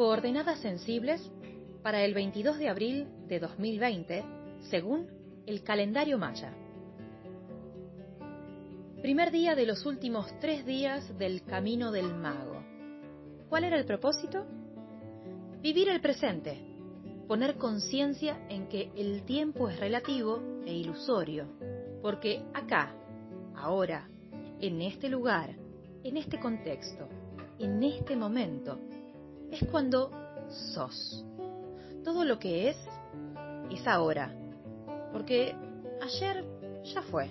Coordenadas sensibles para el 22 de abril de 2020, según el calendario maya. Primer día de los últimos tres días del Camino del Mago. ¿Cuál era el propósito? Vivir el presente, poner conciencia en que el tiempo es relativo e ilusorio, porque acá, ahora, en este lugar, en este contexto, en este momento, es cuando sos. Todo lo que es, es ahora, porque ayer ya fue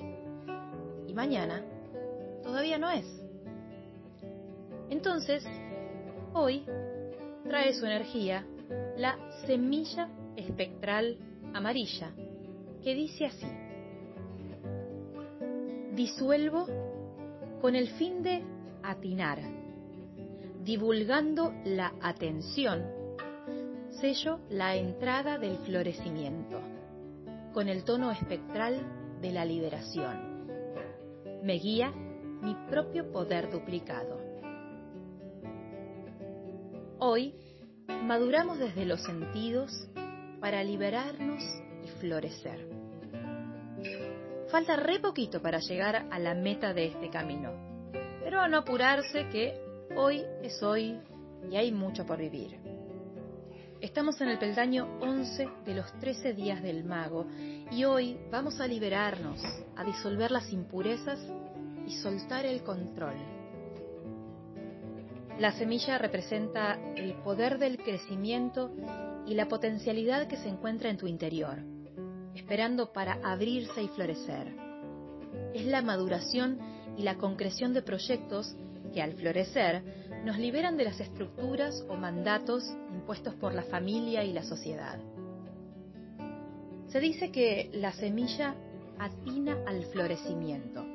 y mañana todavía no es. Entonces, hoy trae su energía la semilla espectral amarilla, que dice así, disuelvo con el fin de atinar, divulgando la atención, sello la entrada del florecimiento, con el tono espectral de la liberación. Me guía mi propio poder duplicado. Hoy maduramos desde los sentidos para liberarnos y florecer. Falta re poquito para llegar a la meta de este camino, pero a no apurarse que hoy es hoy y hay mucho por vivir. Estamos en el peldaño 11 de los 13 días del mago y hoy vamos a liberarnos, a disolver las impurezas y soltar el control. La semilla representa el poder del crecimiento y la potencialidad que se encuentra en tu interior, esperando para abrirse y florecer. Es la maduración y la concreción de proyectos que al florecer nos liberan de las estructuras o mandatos impuestos por la familia y la sociedad. Se dice que la semilla atina al florecimiento,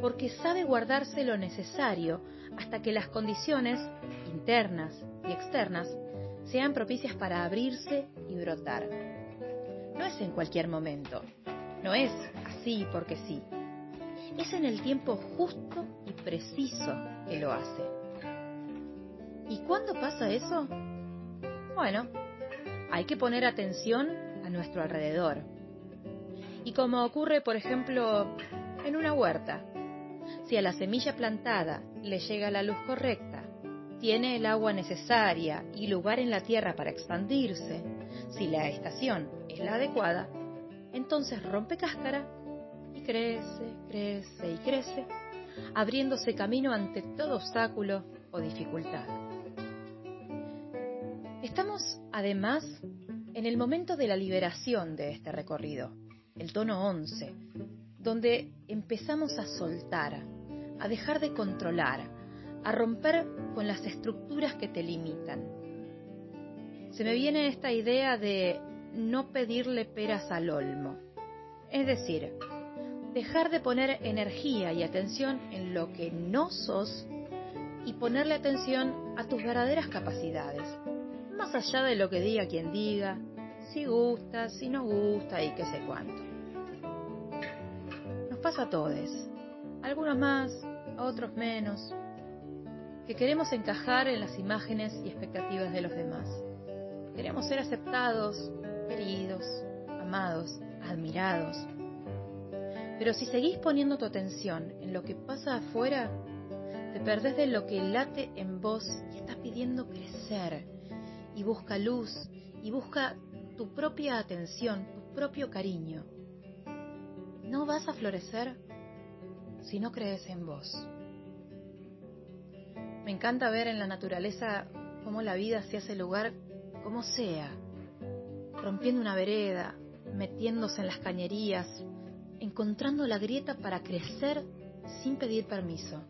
porque sabe guardarse lo necesario hasta que las condiciones internas y externas sean propicias para abrirse y brotar. No es en cualquier momento, no es así porque sí. Es en el tiempo justo y preciso que lo hace. ¿Y cuándo pasa eso? Bueno, hay que poner atención a nuestro alrededor. Y como ocurre, por ejemplo, en una huerta, si a la semilla plantada le llega la luz correcta, tiene el agua necesaria y lugar en la tierra para expandirse, si la estación es la adecuada, entonces rompe cáscara crece, crece y crece, abriéndose camino ante todo obstáculo o dificultad. Estamos, además, en el momento de la liberación de este recorrido, el tono 11, donde empezamos a soltar, a dejar de controlar, a romper con las estructuras que te limitan. Se me viene esta idea de no pedirle peras al olmo. Es decir, dejar de poner energía y atención en lo que no sos y ponerle atención a tus verdaderas capacidades, más allá de lo que diga quien diga, si gusta, si no gusta y qué sé cuánto. Nos pasa a todos, algunos más, otros menos, que queremos encajar en las imágenes y expectativas de los demás. Queremos ser aceptados, queridos, amados, admirados. Pero si seguís poniendo tu atención en lo que pasa afuera, te perdés de lo que late en vos y está pidiendo crecer. Y busca luz y busca tu propia atención, tu propio cariño. No vas a florecer si no crees en vos. Me encanta ver en la naturaleza cómo la vida se hace lugar como sea, rompiendo una vereda, metiéndose en las cañerías, encontrando la grieta para crecer sin pedir permiso.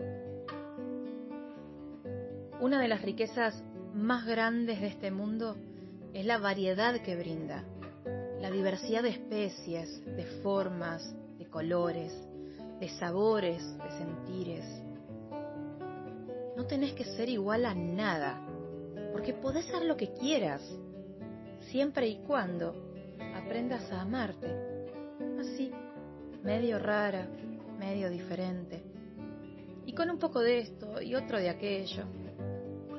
Una de las riquezas más grandes de este mundo es la variedad que brinda, la diversidad de especies, de formas, de colores, de sabores, de sentires. No tenés que ser igual a nada, porque podés ser lo que quieras, siempre y cuando aprendas a amarte, así, medio rara, medio diferente, y con un poco de esto y otro de aquello,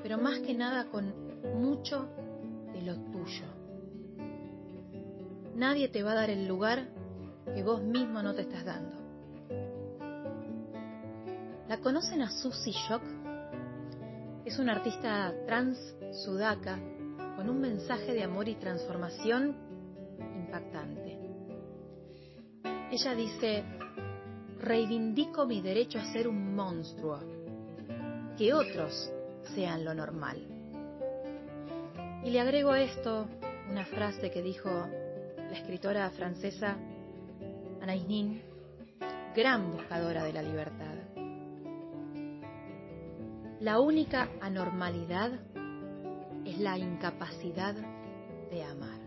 pero más que nada con mucho de lo tuyo. Nadie te va a dar el lugar que vos mismo no te estás dando. ¿La conocen a Susie Shock? Es una artista trans sudaca con un mensaje de amor y transformación Ella dice, reivindico mi derecho a ser un monstruo, que otros sean lo normal. Y le agrego a esto una frase que dijo la escritora francesa Anaïs Nin, gran buscadora de la libertad. La única anormalidad es la incapacidad de amar.